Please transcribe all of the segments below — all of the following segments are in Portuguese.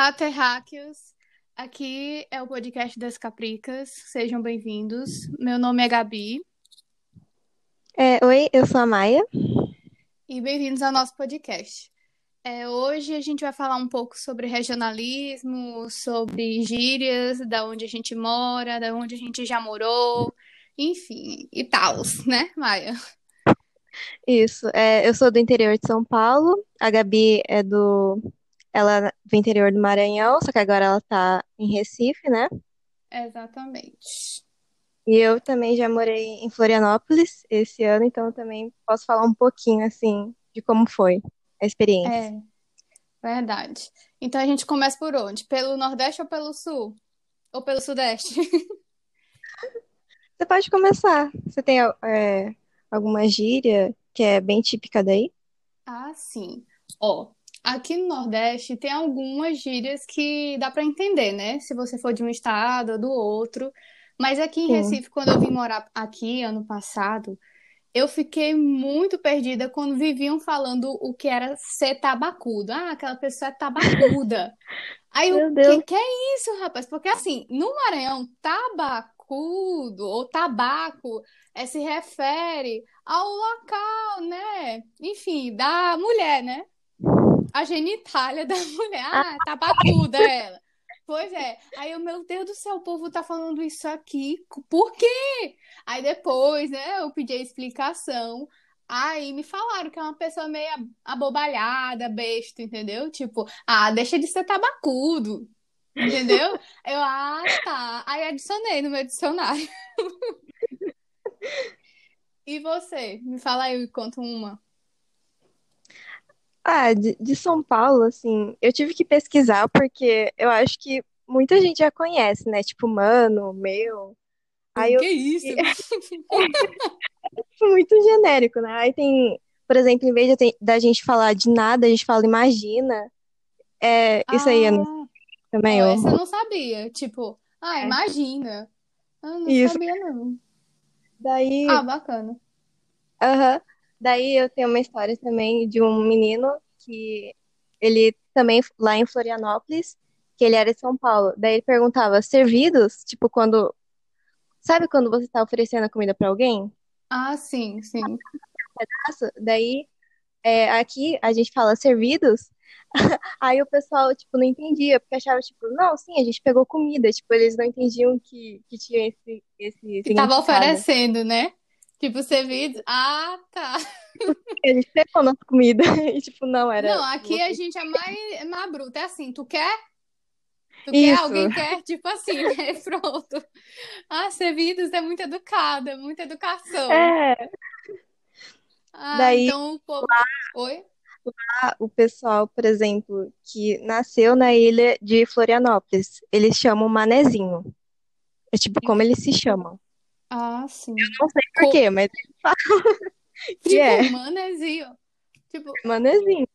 Olá, terráqueos! Aqui é o podcast das Capricas. Sejam bem-vindos. Meu nome é Gabi. É, oi, eu sou a Maia. E bem-vindos ao nosso podcast. É, hoje a gente vai falar um pouco sobre regionalismo, sobre gírias, da onde a gente mora, da onde a gente já morou, enfim, e tal, né, Maia? Isso, é, eu sou do interior de São Paulo, a Gabi é do. Ela do interior do Maranhão, só que agora ela tá em Recife, né? Exatamente. E eu também já morei em Florianópolis esse ano, então eu também posso falar um pouquinho, assim, de como foi a experiência. É, verdade. Então a gente começa por onde? Pelo Nordeste ou pelo Sul? Ou pelo Sudeste? Você pode começar. Você tem é, alguma gíria que é bem típica daí? Ah, sim. Ó, aqui no Nordeste tem algumas gírias que dá para entender, né? Se você for de um estado ou do outro. Mas aqui em Sim. Recife, quando eu vim morar aqui ano passado, eu fiquei muito perdida quando viviam falando o que era ser tabacudo. Ah, aquela pessoa é tabacuda. Aí o que, que é isso, rapaz? Porque assim, no Maranhão, tabacudo ou tabaco é, se refere ao local, né? Enfim, da mulher, né? A genitália da mulher. Ah, tabacuda ela. Pois é. Aí eu, meu Deus do céu, o povo tá falando isso aqui. Por quê? Aí depois, né, eu pedi a explicação. Aí me falaram que é uma pessoa meio abobalhada, besta, entendeu? Tipo, ah, deixa de ser tabacudo. Entendeu? Eu, ah, tá. Aí adicionei no meu dicionário. E você? Me fala aí, conta uma. Ah, de, de São Paulo, assim, eu tive que pesquisar porque eu acho que muita gente já conhece, né? Tipo, mano, meu. Aí eu Que isso? fui muito genérico, né? Aí tem, por exemplo, em vez de da gente falar de nada, a gente fala imagina. É, isso aí eu não Ah, também, ó. essa eu não sabia. Tipo, ah, É. imagina. Ah, não Isso. sabia, não. Daí, Ah, bacana. aham. Daí eu tenho uma história também de um menino que ele também lá em Florianópolis, que ele era de São Paulo. Daí ele perguntava, servidos? Tipo, quando. Sabe quando você tá oferecendo a comida pra alguém? Ah, sim, sim. Daí, é, aqui a gente fala servidos. Aí o pessoal, tipo, não entendia, porque achava, tipo, não, sim, a gente pegou comida. Tipo, eles não entendiam que, que tinha esse, esse Que tava oferecendo, né? Tipo, servido. Ah, tá. A gente pegou nossa comida. E, tipo, não, era. Não, aqui a gente é mais, é mais bruto. É assim, tu quer? Tu quer? Isso. Alguém quer? Tipo assim, né? Pronto. Ah, servidos é muito educada, muita educação. É, Ah, daí então o povo. Oi? lá, o pessoal, por exemplo, que nasceu na ilha de Florianópolis, eles chamam Manezinho. É tipo como eles se chamam. Ah, sim. Não sei por quê, mas Tipo, é manezinho. Tipo, Manezinho.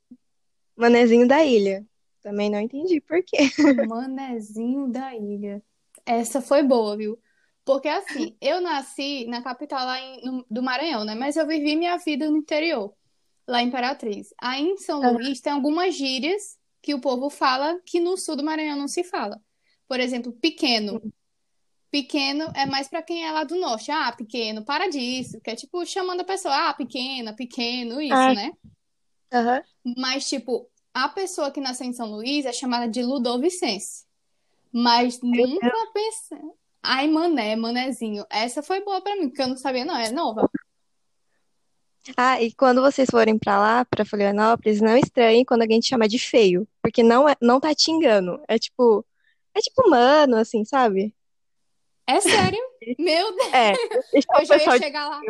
Manezinho da ilha. Também não entendi por quê. manezinho da ilha. Essa foi boa, viu? Porque assim, eu nasci na capital lá em- no- do Maranhão, né? Mas eu vivi minha vida no interior, lá em Imperatriz. Aí em São Ah. Luís tem algumas gírias que o povo fala que no sul do Maranhão não se fala. Por exemplo, pequeno. Pequeno é mais pra quem é lá do norte. Ah, pequeno, para disso. Que é tipo chamando a pessoa, ah, pequena, pequeno, isso, Ah. né? Aham. Mas, tipo, a pessoa que nasceu em São Luís é chamada de Ludovicense. Mas nunca pensei. Ai, mané, manezinho. Essa foi boa pra mim, porque eu não sabia, não. É nova. Ah, e quando vocês forem pra lá, pra Florianópolis, não estranhem quando alguém te chama de feio, porque não é, não tá te engano. É tipo, é tipo mano, assim, sabe? É sério? Meu Deus, É, deixar eu já ia chegar lá.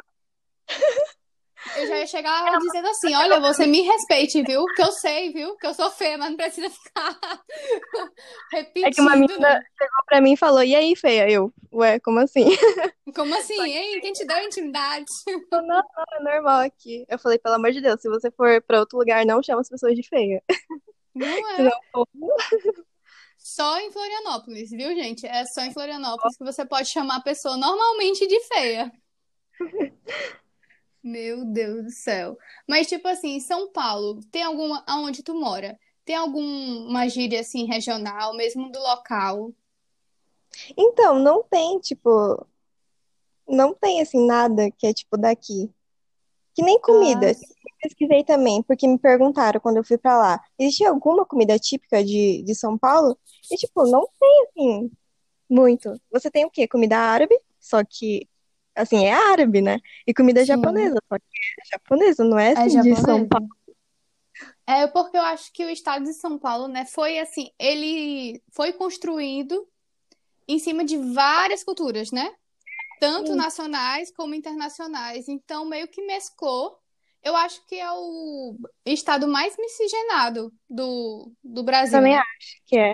Eu já ia chegar lá dizendo assim: olha, você me respeite, viu? Que eu sei, viu? Que eu sou feia, mas não precisa ficar É que uma repetindo, menina não. chegou pra mim e falou, e aí, feia? Eu, ué, como assim? Como assim, hein? Quem te deu intimidade? Não, não, é normal aqui. Eu falei, pelo amor de Deus, se você for pra outro lugar, não chama as pessoas de feia. Não é? Senão, pô, Só em Florianópolis, viu, gente? É só em Florianópolis que você pode chamar a pessoa normalmente de feia. Meu Deus do céu. Mas, tipo assim, em São Paulo, tem alguma. Aonde tu mora? Tem alguma gíria assim regional, mesmo do local? Então, não tem, tipo, não tem assim nada que é tipo daqui. Que nem Ah, comida. Eu pesquisei também, porque me perguntaram quando eu fui pra lá. Existia alguma comida típica de, de São Paulo? E tipo, não tem assim muito. Você tem o quê? Comida árabe, só que assim, é árabe, né? E comida sim, japonesa, só que é japonesa, não é é assim de São. Paulo. É porque eu acho que o estado de São Paulo, né, foi assim, ele foi construído em cima de várias culturas, né? Tanto Sim, nacionais como internacionais. Então, meio que mesclou. Eu acho que é o estado mais miscigenado do, do eu Brasil, também né? acho que é.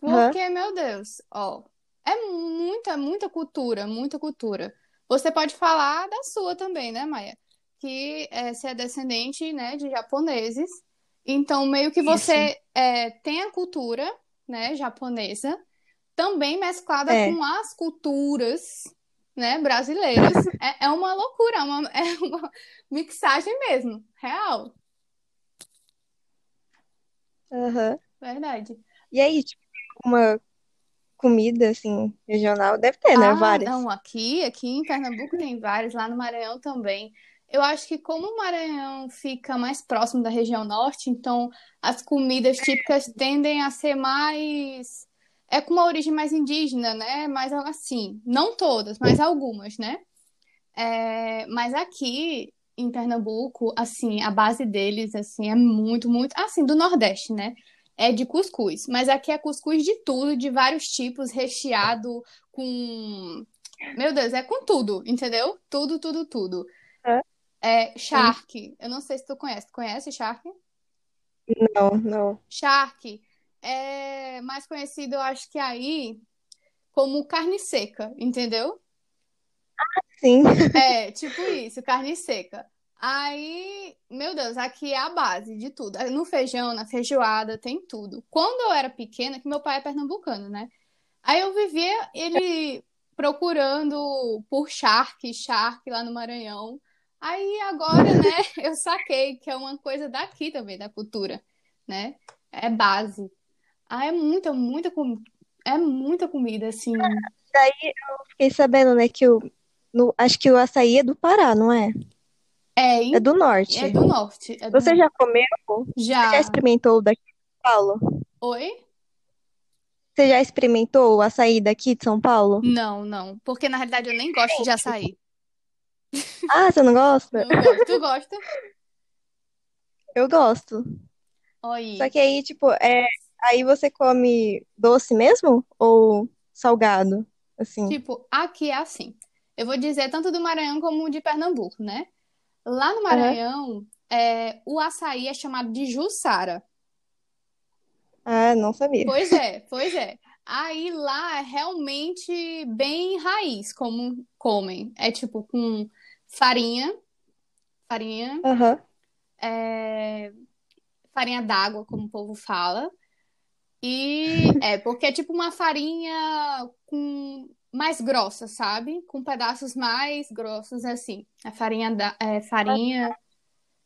Porque, meu Deus, ó, é muita, muita cultura, muita cultura. Você pode falar da sua também, né, Maia? Que é, você é descendente, né, de japoneses. Então, meio que você é, tem a cultura, né, japonesa, também mesclada É. com as culturas, né, brasileiras. É, é uma loucura, é uma, é uma mixagem mesmo, real, Aham. verdade. E aí, tipo, uma comida assim regional, deve ter, né? Ah, Várias. não, aqui, aqui em Pernambuco tem vários, lá no Maranhão também. Eu acho que como o Maranhão fica mais próximo da região norte, então as comidas típicas tendem a ser mais é com uma origem mais indígena, né? Mais assim, não todas, mas algumas, né? É, mas aqui em Pernambuco, assim, a base deles, assim, é muito, muito, assim, do Nordeste, né? É de cuscuz, mas aqui é cuscuz de tudo, de vários tipos, recheado com, meu Deus, é com tudo, entendeu? Tudo, tudo, tudo. É Sim. charque. Eu não sei se tu conhece. Tu conhece charque? Não, não. Charque é mais conhecido, eu acho que aí, como carne seca, entendeu? Sim. É, tipo isso, carne seca. Aí, meu Deus, aqui é a base de tudo. No feijão, na feijoada, tem tudo. Quando eu era pequena, que meu pai é pernambucano, né? Aí eu vivia ele procurando por charque, charque lá no Maranhão. Aí agora, né, eu saquei que é uma coisa daqui também, da cultura, né? É base. Ah, é muita, muita, com- é muita comida, assim. Daí eu fiquei sabendo, né, que o no, acho que o açaí é do Pará, não é? É, É em- do é norte. do norte, é do Você já comeu? Você já Já. experimentou o daqui de São Paulo? Oi? Você já experimentou o açaí daqui de São Paulo? Não, não. Porque na realidade eu nem gosto de açaí. Ah, você não gosta? Não gosto. Tu gosta? Eu gosto. Só Oi. que aí, tipo, é, aí você come doce mesmo ou salgado? Assim. Tipo, aqui é assim. Eu vou dizer tanto do Maranhão como de Pernambuco, né? Lá no. Maranhão, é, o açaí é chamado de Jussara. Ah, não sabia. Pois é, pois é. Aí lá é realmente bem raiz, como comem. É tipo com farinha, farinha, Aham. é, farinha d'água, como o povo fala. E é, porque é tipo uma farinha com mais grossa, sabe? Com pedaços mais grossos assim. A farinha da, é, farinha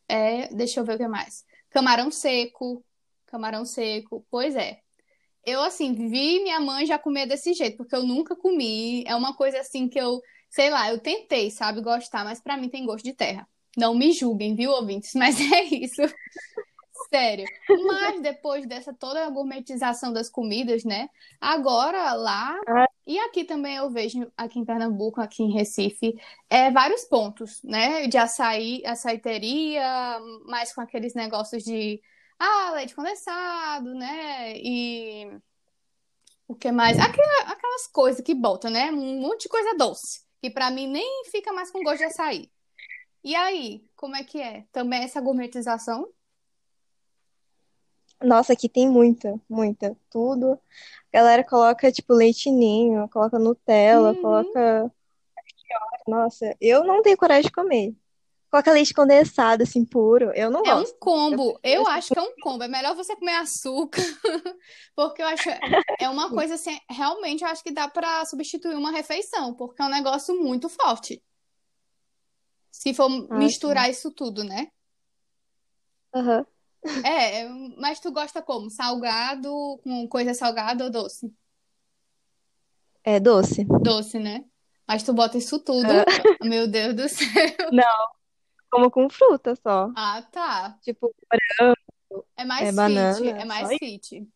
é, deixa eu ver o que mais. Camarão seco, camarão seco. Pois é. Eu assim vi minha mãe já comer desse jeito, porque eu nunca comi. É uma coisa assim que eu, sei lá, eu tentei, sabe, gostar, mas pra mim tem gosto de terra. Não me julguem, viu, ouvintes? Mas é isso. Sério. Mas depois dessa toda a gourmetização das comidas, né? Agora lá Ah, e aqui também eu vejo aqui em Pernambuco, aqui em Recife, é vários pontos, né? De açaí, açaiteria, mais com aqueles negócios de ah, leite condensado, né? E o que mais? Aquela- aquelas coisas que botam, né? Um monte de coisa doce, que pra mim nem fica mais com gosto de açaí. E aí, como é que é? Também essa gourmetização? Nossa, aqui tem muita, muita. Tudo. A galera coloca, tipo, leite ninho, coloca Nutella, Uhum. coloca. Nossa, eu não tenho coragem de comer. Coloca leite condensado, assim, puro. Eu não É um gosto. Eu combo. prefiro Eu assim. acho que é um combo. É melhor você comer açúcar, porque eu acho é uma coisa assim, realmente eu acho que dá pra substituir uma refeição, porque é um negócio muito forte. Se for Ah, sim. misturar isso tudo, né? Aham. É, mas tu gosta como? Salgado, com coisa salgada ou doce? É doce. Doce, né? Mas tu bota isso tudo. Ah, Meu Deus do céu. Não, como com fruta só. Ah, tá. Tipo, morango, É é, mais fit, é banana, só mais fit.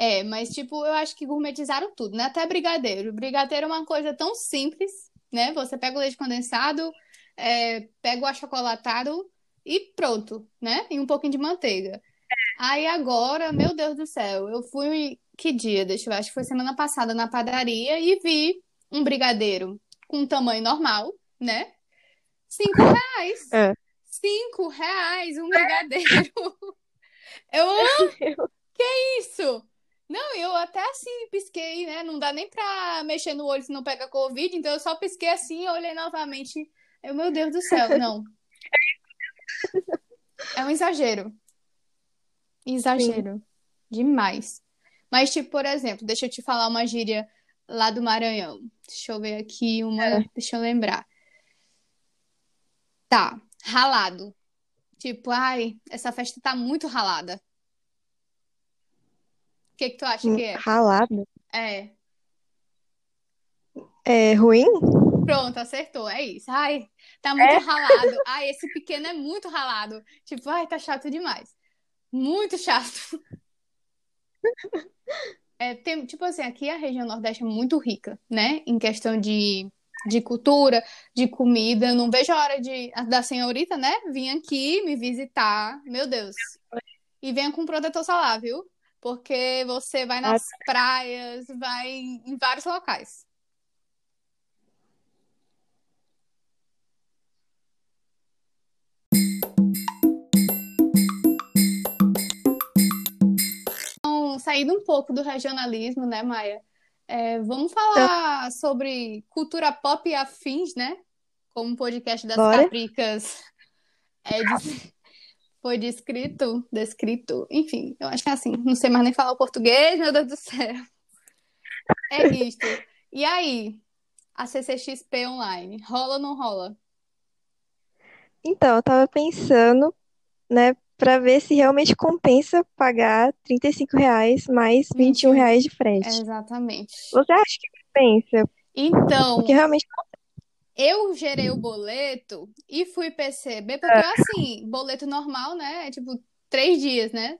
É, mas tipo, eu acho que gourmetizaram tudo, né? Até brigadeiro. Brigadeiro é uma coisa tão simples, né? Você pega o leite condensado, é, pega o achocolatado e pronto, né? E um pouquinho de manteiga. Aí agora, meu Deus do céu, eu fui, que dia? Deixa eu ver, acho que foi semana passada na padaria e vi um brigadeiro com tamanho normal, né? Cinco reais. É. Cinco reais um brigadeiro. Eu amo isso. Não, eu até assim pisquei, né? Não dá nem pra mexer no olho se não pega Covid, então eu só pisquei assim e olhei novamente. Eu, meu Deus do céu, não. É um exagero. Sim. Exagero. Demais. Mas, tipo, por exemplo, deixa eu te falar uma gíria lá do Maranhão. Deixa eu ver aqui uma. É. Deixa eu lembrar. Tá, ralado. Tipo, ai, essa festa tá muito ralada. O que que tu acha que é? Ralado. É. É ruim? Pronto, acertou. É isso. Ai, tá muito É? ralado. Ai, esse pequeno é muito ralado. Tipo, ai, tá chato demais. Muito chato. É, tem, tipo assim, aqui a região Nordeste é muito rica, né? Em questão de, de cultura, de comida. Não vejo a hora de, da senhorita, né? Vir aqui me visitar. Meu Deus. E venha com protetor solar, viu? Porque você vai nas praias, vai em vários locais. Então, saindo um pouco do regionalismo, né, Maia? É, vamos então, falar sobre cultura pop e afins, né? Como o podcast das bora? Capricas é de- foi descrito, descrito, enfim, eu acho que é assim, não sei mais nem falar o português, meu Deus do céu. É isto. E aí, a CCXP online, rola ou não rola? Então, eu tava pensando, né, pra ver se realmente compensa pagar 35 reais mais 21 21. reais de frete. Exatamente. Você acha que compensa? Porque Então, realmente eu gerei o boleto e fui perceber, porque assim, boleto normal, né? É tipo três dias, né?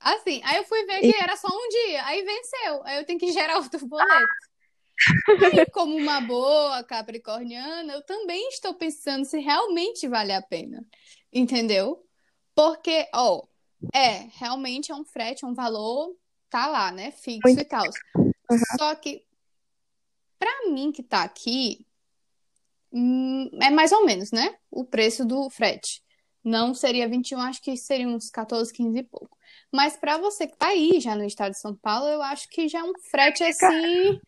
Assim, aí eu fui ver E- que era só um dia, aí venceu, aí eu tenho que gerar outro boleto. Aí, como uma boa capricorniana, eu também estou pensando se realmente vale a pena, entendeu? Porque, ó, é, realmente é um frete, é um valor, tá lá, né? Fixo muito. e tal. Só que, pra mim que tá aqui, hum, é mais ou menos, né? O preço do frete. Não seria 21, acho que seria uns 14, 15 e pouco. Mas pra você que tá aí já no estado de São Paulo, eu acho que já é um frete assim,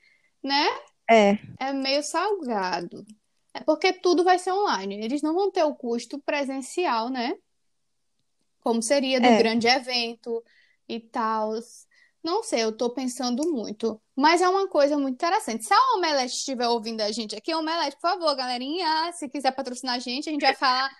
né? É, É meio salgado. É porque tudo vai ser online. Eles não vão ter o custo presencial, né? Como seria do é. grande evento e tal. Não sei, eu tô pensando muito. Mas é uma coisa muito interessante. Se a Omelete estiver ouvindo a gente aqui, Omelete, por favor, galerinha, se quiser patrocinar a gente, a gente vai falar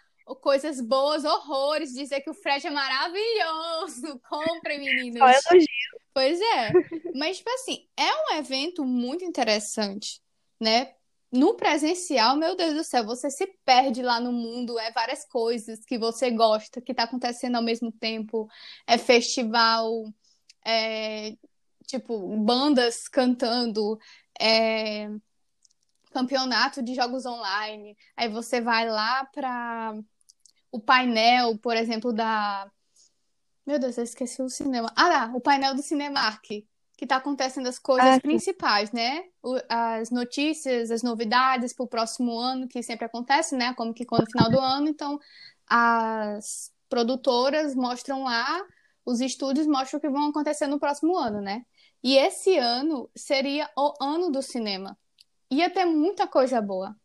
coisas boas, horrores, dizer que o frete é maravilhoso. Comprem, Só meninos. elogio. Pois é. Mas, tipo assim, é um evento muito interessante, né? No presencial, meu Deus do céu, você se perde lá no mundo, é várias coisas que você gosta, que tá acontecendo ao mesmo tempo, é festival, é tipo, bandas cantando, é campeonato de jogos online. Aí você vai lá para o painel, por exemplo, da meu Deus, eu esqueci o cinema. Ah, lá, o painel do Cinemark, que tá acontecendo as coisas Ah, principais, né? O- as notícias, as novidades pro próximo ano, que sempre acontece, né? Como que quando no final do ano, então as produtoras mostram lá, os estúdios mostram o que vão acontecer no próximo ano, né? E esse ano seria o ano do cinema. Ia ter muita coisa boa.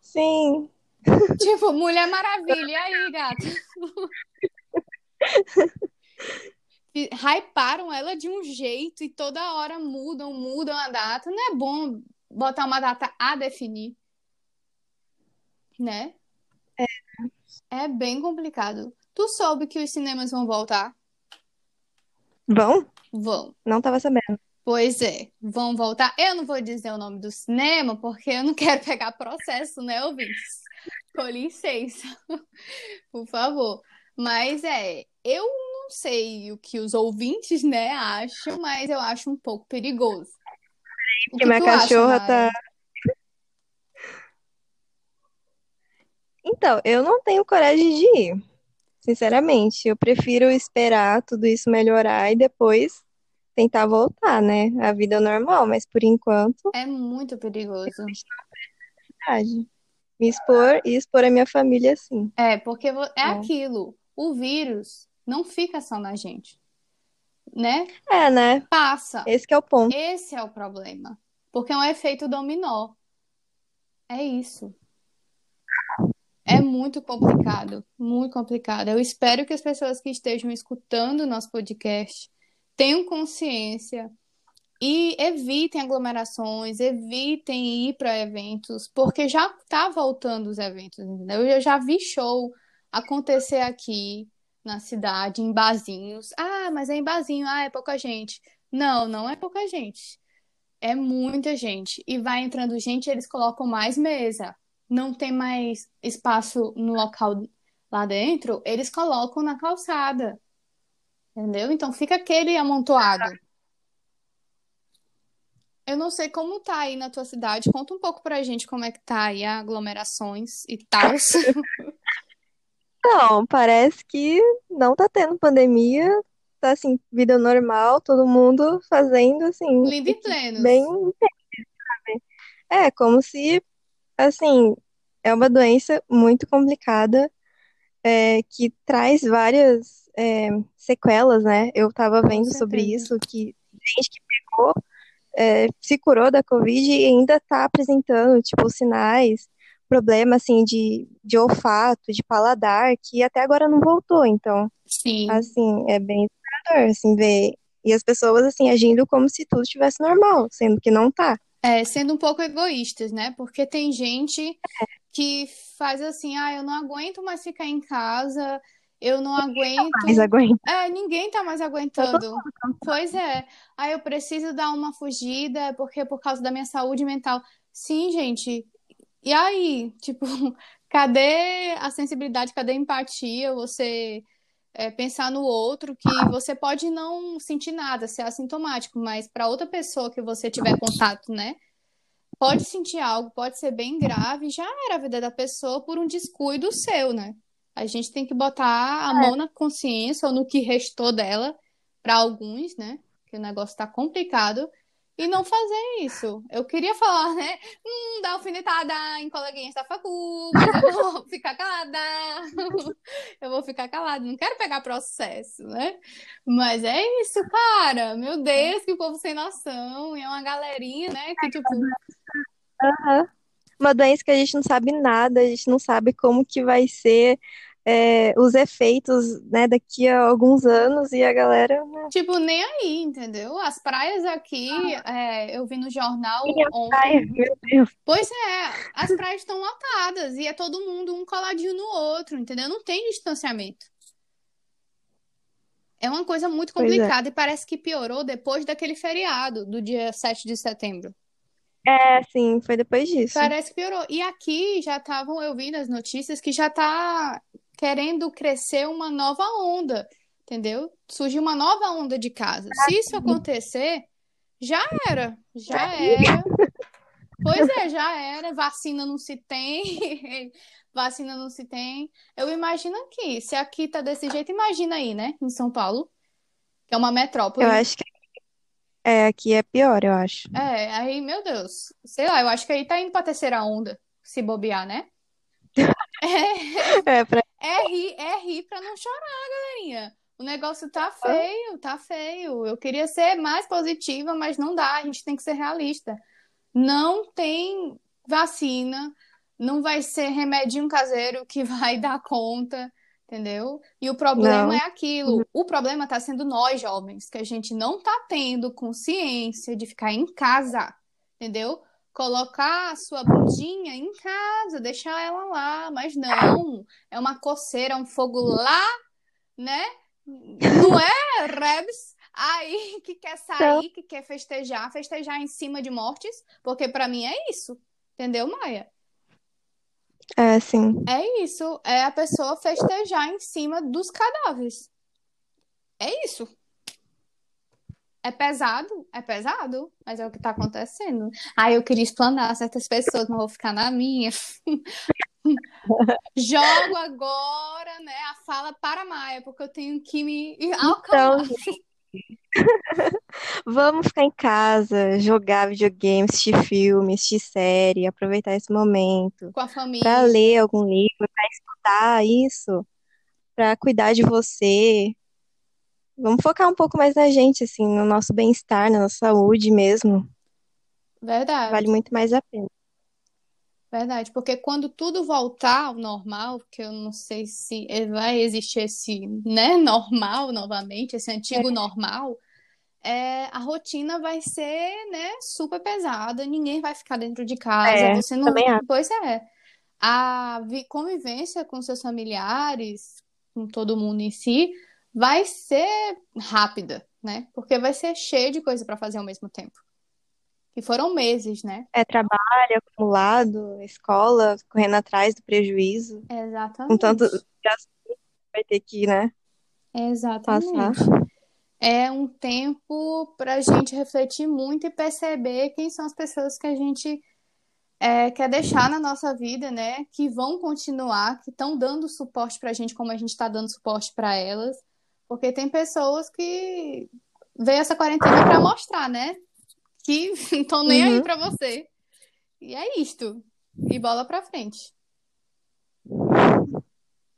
Sim. Tipo, Mulher Maravilha, e aí, gata? Fi- Hyparam ela de um jeito e toda hora mudam, mudam a data. Não é bom botar uma data a definir, né? É bem complicado. Tu soube que os cinemas vão voltar? Vão? Vão. Não tava sabendo. Pois é, vão voltar. Eu não vou dizer o nome do cinema, porque eu não quero pegar processo, né, ouvintes? Com licença, por favor. Mas é, eu não sei o que os ouvintes, né, acham, mas eu acho um pouco perigoso. O Que minha acha, cachorra Mari? tá. Então, eu não tenho coragem de ir. Sinceramente, eu prefiro esperar tudo isso melhorar e depois tentar voltar, né? A vida normal, mas por enquanto, É muito perigoso. Me expor e expor a minha família, sim. É, porque é É. aquilo. O vírus não fica só na gente, né? É, né? Passa. Esse que é o ponto. Esse é o problema. Porque é um efeito dominó. É isso. É muito complicado, muito complicado. Eu espero que as pessoas que estejam escutando o nosso podcast tenham consciência e evitem aglomerações, evitem ir para eventos, porque já está voltando os eventos, entendeu? Eu já vi show acontecer aqui na cidade, em barzinhos. Ah, mas é em barzinho, ah, é pouca gente. Não, não é pouca gente. É muita gente. E vai entrando gente, eles colocam mais mesa. Não tem mais espaço no local lá dentro, eles colocam na calçada. Entendeu? Então fica aquele amontoado. Eu não sei como tá aí na tua cidade. Conta um pouco pra gente como é que tá aí aglomerações e tal. Não, parece que não tá tendo pandemia. Tá assim, vida normal, todo mundo fazendo assim, Lindo e plenos. bem. É, como se, assim, é uma doença muito complicada, é, que traz várias, é, sequelas, né? Eu tava vendo sobre isso, que gente que pegou, é, se curou da Covid e ainda tá apresentando, tipo, sinais, problema, assim, de, de olfato, de paladar, que até agora não voltou. Então, Sim. assim, é bem desesperador, assim, ver. E as pessoas, assim, agindo como se tudo estivesse normal, sendo que não tá. É, sendo um pouco egoístas, né? Porque tem gente que faz assim, ah, eu não aguento mais ficar em casa, eu não aguento. Mas aguenta. É, ninguém tá mais aguentando. Pois é. Aí eu preciso dar uma fugida, porque é por causa da minha saúde mental. Sim, gente. E aí, tipo, cadê a sensibilidade, cadê a empatia? Você é, pensar no outro, que você pode não sentir nada, ser assintomático, mas para outra pessoa que você tiver contato, né? Pode sentir algo, pode ser bem grave, já era a vida da pessoa por um descuido seu, né? A gente tem que botar a mão na consciência ou no que restou dela, para alguns, né? Que o negócio tá complicado, e não fazer isso. Eu queria falar, né? Hum, dar alfinetada em coleguinhas da facu, mas eu vou ficar calada. Eu vou ficar calada, não quero pegar processo, né? Mas é isso, cara. Meu Deus, que povo sem noção. E é uma galerinha, né? Que tipo, Aham. Uma doença que a gente não sabe nada, a gente não sabe como que vai ser, é, os efeitos, né, daqui a alguns anos, e a galera, né, tipo, nem aí, entendeu? As praias aqui, é, eu vi no jornal ontem. praia, meu Deus. Pois é, as praias estão lotadas e é todo mundo um coladinho no outro, entendeu? Não tem distanciamento. É uma coisa muito é. complicada e parece que piorou depois daquele feriado do dia 7 de setembro. É, sim, foi depois disso. Parece que piorou. E aqui já estavam, eu vi nas notícias que já tá querendo crescer uma nova onda, entendeu? Surgiu uma nova onda de casos. Se isso acontecer, já era, já era. Pois é, já era. Vacina não se tem, vacina não se tem. Eu imagino aqui, se aqui tá desse jeito, imagina aí, né? Em São Paulo, que é uma metrópole. Eu acho que é, aqui é pior, eu acho. É, aí, meu Deus, sei lá, eu acho que aí tá indo pra terceira onda, se bobear, né? É, É, pra... é rir, é rir pra não chorar, galerinha. O negócio tá feio, tá feio. Eu queria ser mais positiva, mas não dá, a gente tem que ser realista. Não tem vacina, não vai ser remedinho caseiro que vai dar conta, entendeu? E o problema Não. é aquilo. O problema tá sendo nós, jovens, que a gente não tá tendo consciência de ficar em casa, entendeu? Colocar a sua bundinha em casa, deixar ela lá, mas não, é uma coceira, um fogo lá, né? Não é, Rebs? Aí que quer sair, que quer festejar, festejar em cima de mortes, porque para mim é isso, entendeu, Maia? É, sim. É isso, é a pessoa festejar em cima dos cadáveres. É isso. É pesado, é pesado, mas é o que tá acontecendo. Aí eu queria explanar certas pessoas, mas vou ficar na minha. Jogo agora, né, a fala para a Maia, porque eu tenho que me acalmar. Então, vamos ficar em casa, jogar videogame, assistir filme, assistir série, aproveitar esse momento Com a para família. ler algum livro, para estudar isso, para cuidar de você. Vamos focar um pouco mais na gente, assim, no nosso bem-estar, na nossa saúde mesmo. Vale Verdade, muito mais a pena. verdade. Porque quando tudo voltar ao normal, que eu não sei se vai existir esse, né, normal novamente, esse antigo normal, é, a rotina vai ser, né, super pesada, ninguém vai ficar dentro de casa, É, você não. Pois é. A vi- convivência com seus familiares, com todo mundo em si, vai ser rápida, né? Porque vai ser cheio de coisa para fazer ao mesmo tempo. Que foram meses, né? É trabalho acumulado, escola, correndo atrás do prejuízo, com tanto Exatamente. gasto vai ter que, né, passar. Exatamente. É um tempo para a gente refletir muito e perceber quem são as pessoas que a gente é, quer deixar na nossa vida, né? Que vão continuar, que estão dando suporte para a gente como a gente está dando suporte para elas. Porque tem pessoas que veio essa quarentena para mostrar, né? Que não estão nem aí Uhum. para você. E é isto. E bola para frente.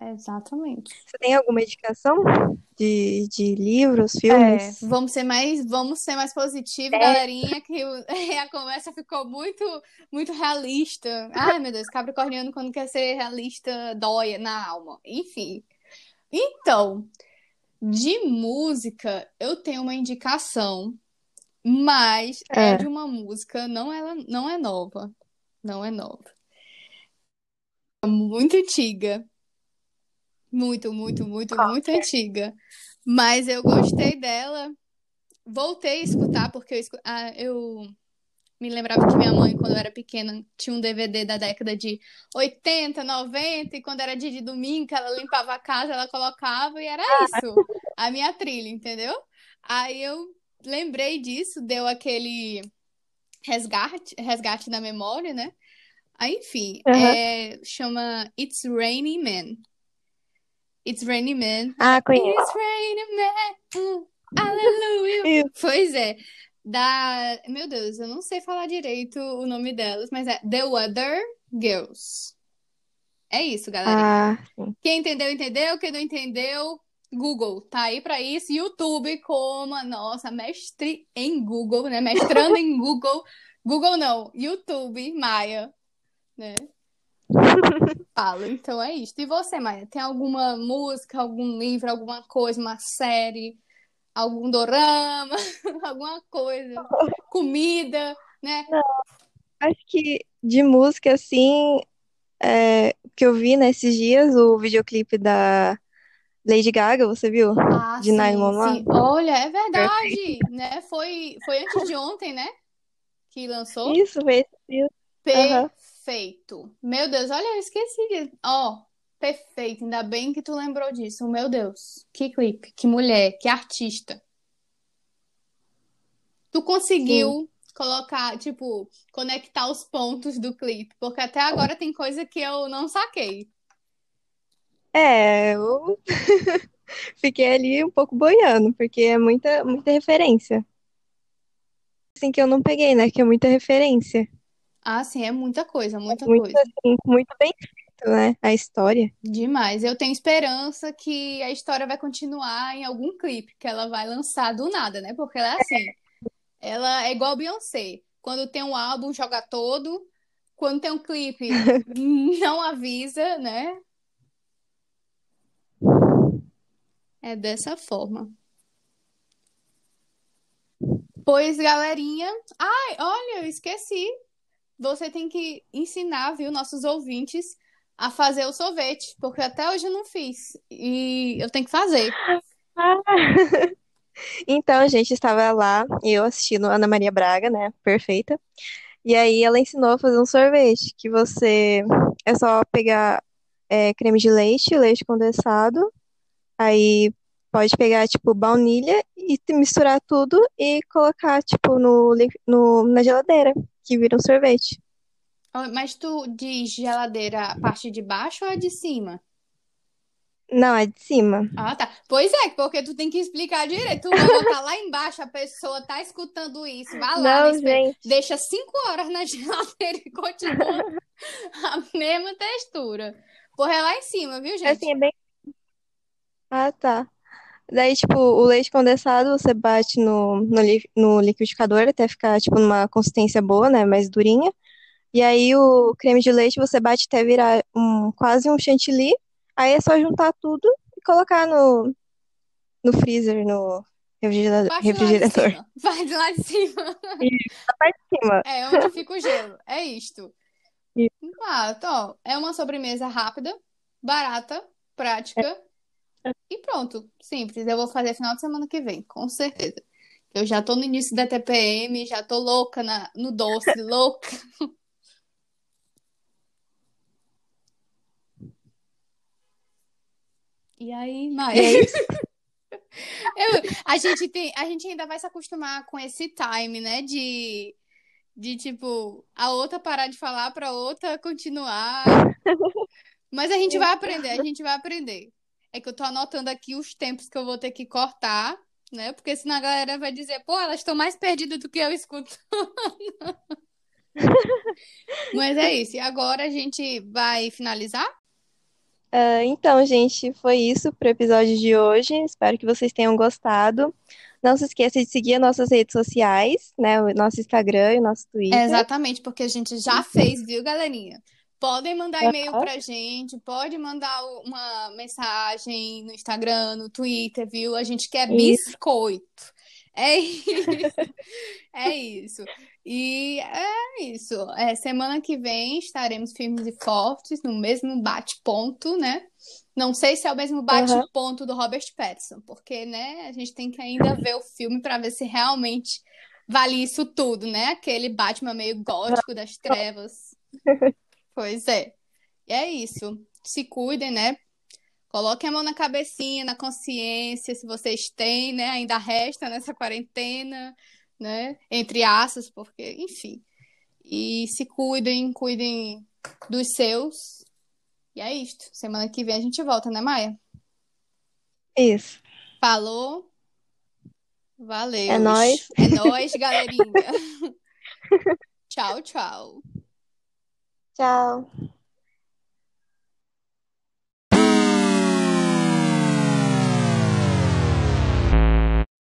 Exatamente. Você tem alguma indicação de, de livros, É, filmes? vamos ser mais, vamos ser mais positivos, É. galerinha, que o- a conversa ficou muito, muito realista. Ai, meu Deus, capricorniano quando quer ser realista dói na alma. Enfim. Então, de música, eu tenho uma indicação, mas é É. de uma música, não ela não é nova, não é nova. É muito antiga, muito, muito, muito, Qual muito é? antiga. Mas eu gostei dela. Voltei a escutar porque eu, escu- ah, eu me lembrava que minha mãe, quando eu era pequena, tinha um DVD da década de 80, 90, e quando era dia de domingo, que ela limpava a casa, ela colocava, e era isso, a minha trilha, entendeu? Aí eu lembrei disso, deu aquele resgate, resgate na memória, né? Aí, enfim, Aham. é, chama It's Raining Man. It's Raining Man. Ah, conheço. It's raining man. hum, Aleluia. Isso. Pois é. Da. Meu Deus, eu não sei falar direito o nome delas, mas é The Other Girls. É isso, galerinha. Ah. Quem entendeu, entendeu. Quem não entendeu, Google. Tá aí pra isso. YouTube como a nossa mestre em Google, né? Mestrando em Google. Google não, YouTube, Maia, né? Fala, então é isso. E você, Maia, tem alguma música, algum livro, alguma coisa, uma série, algum dorama, alguma coisa, comida, né? Acho que de música, assim, é, que eu vi nesses dias, o videoclipe da Lady Gaga, você viu? Ah, De sim, 911. sim. Olha, é verdade, né? Foi, foi antes de ontem, né? Que lançou. Isso, foi esse. Perfeito. Meu Deus, olha, eu esqueci. Ó, perfeito. Ainda bem que tu lembrou disso. Meu Deus, que clipe, que mulher, que artista. Tu conseguiu colocar, tipo, conectar os pontos do clipe, porque até agora tem coisa que eu não saquei. É, eu fiquei ali um pouco boiando, porque é muita, muita referência. Assim que eu não peguei, né? Que é muita referência. Ah, sim, é muita coisa, muita Muito, coisa. assim, muito bem né? A história. Demais. Eu tenho esperança que a história vai continuar em algum clipe que ela vai lançar do nada, né? Porque ela é assim. Ela é igual a Beyoncé. Quando tem um álbum, joga todo. Quando tem um clipe, não avisa, né? É dessa forma. Pois, galerinha. Ai, olha, eu esqueci você tem que ensinar, viu, nossos ouvintes a fazer o sorvete, porque até hoje eu não fiz e eu tenho que fazer. Então, a gente estava lá, eu assistindo Ana Maria Braga, né? Perfeita. E aí ela ensinou a fazer um sorvete, que você é só pegar é, creme de leite, leite condensado, aí pode pegar, tipo, baunilha e misturar tudo e colocar, tipo, no, no, na geladeira, que vira um sorvete. Ah, Mas tu diz geladeira a parte de baixo ou a de cima? Não, é de cima. Ah, tá. Pois é, porque tu tem que explicar direito. Tu vai botar lá embaixo, a pessoa tá escutando isso. Vai lá, Não, gente. deixa cinco horas na geladeira e continua a mesma textura. Porra, é lá em cima, viu, gente? Assim, é bem. Ah, tá. Daí, tipo, o leite condensado você bate no, no, no liquidificador até ficar, tipo, numa consistência boa, né? Mais durinha. E aí o creme de leite você bate até virar um, quase um chantilly. Aí é só juntar tudo e colocar no, no freezer, no lá refrigerador. Vai de lá de cima. Na parte de cima. É onde fica o gelo. É isto. Isso. Ah, então, é uma sobremesa rápida, barata, prática e pronto. Simples. Eu vou fazer final de semana que vem, com certeza. Eu já tô no início da TPM, já tô louca na, no doce, louca. E aí, Maia? é. Eu- a gente tem, a gente ainda vai se acostumar com esse time, né? De, de tipo, a outra parar de falar pra outra continuar. Mas a gente vai aprender, a gente vai aprender. É que eu tô anotando aqui os tempos que eu vou ter que cortar, né? Porque senão a galera vai dizer, pô, elas estão mais perdidas do que eu escuto. Mas é isso. E agora a gente vai finalizar? Ah, então, gente, foi isso pro episódio de hoje. Espero que vocês tenham gostado. Não se esqueça de seguir as nossas redes sociais, né? O nosso Instagram e o nosso É Twitter. exatamente, porque a gente já fez, viu, galerinha? Podem mandar e-mail pra gente, pode mandar o- uma mensagem no Instagram, no Twitter, viu? A gente quer Isso. biscoito. É isso. É isso. E é isso. É, semana que vem estaremos firmes e fortes no mesmo bate-ponto, né? Não sei se é o mesmo bate-ponto do Robert Pattinson, porque, né, a gente tem que ainda ver o filme para ver se realmente vale isso tudo, né? Aquele Batman meio gótico das trevas. Pois é. E é isso. Se cuidem, né? Coloquem a mão na cabecinha, na consciência, se vocês têm, né? Ainda resta nessa quarentena, né? Entre aspas, porque, enfim. E se cuidem, cuidem dos seus. E é isto. Semana que vem a gente volta, né, Maia? Isso. Falou. Valeu. É nóis. É nóis, galerinha. Tchau, tchau. Tchau.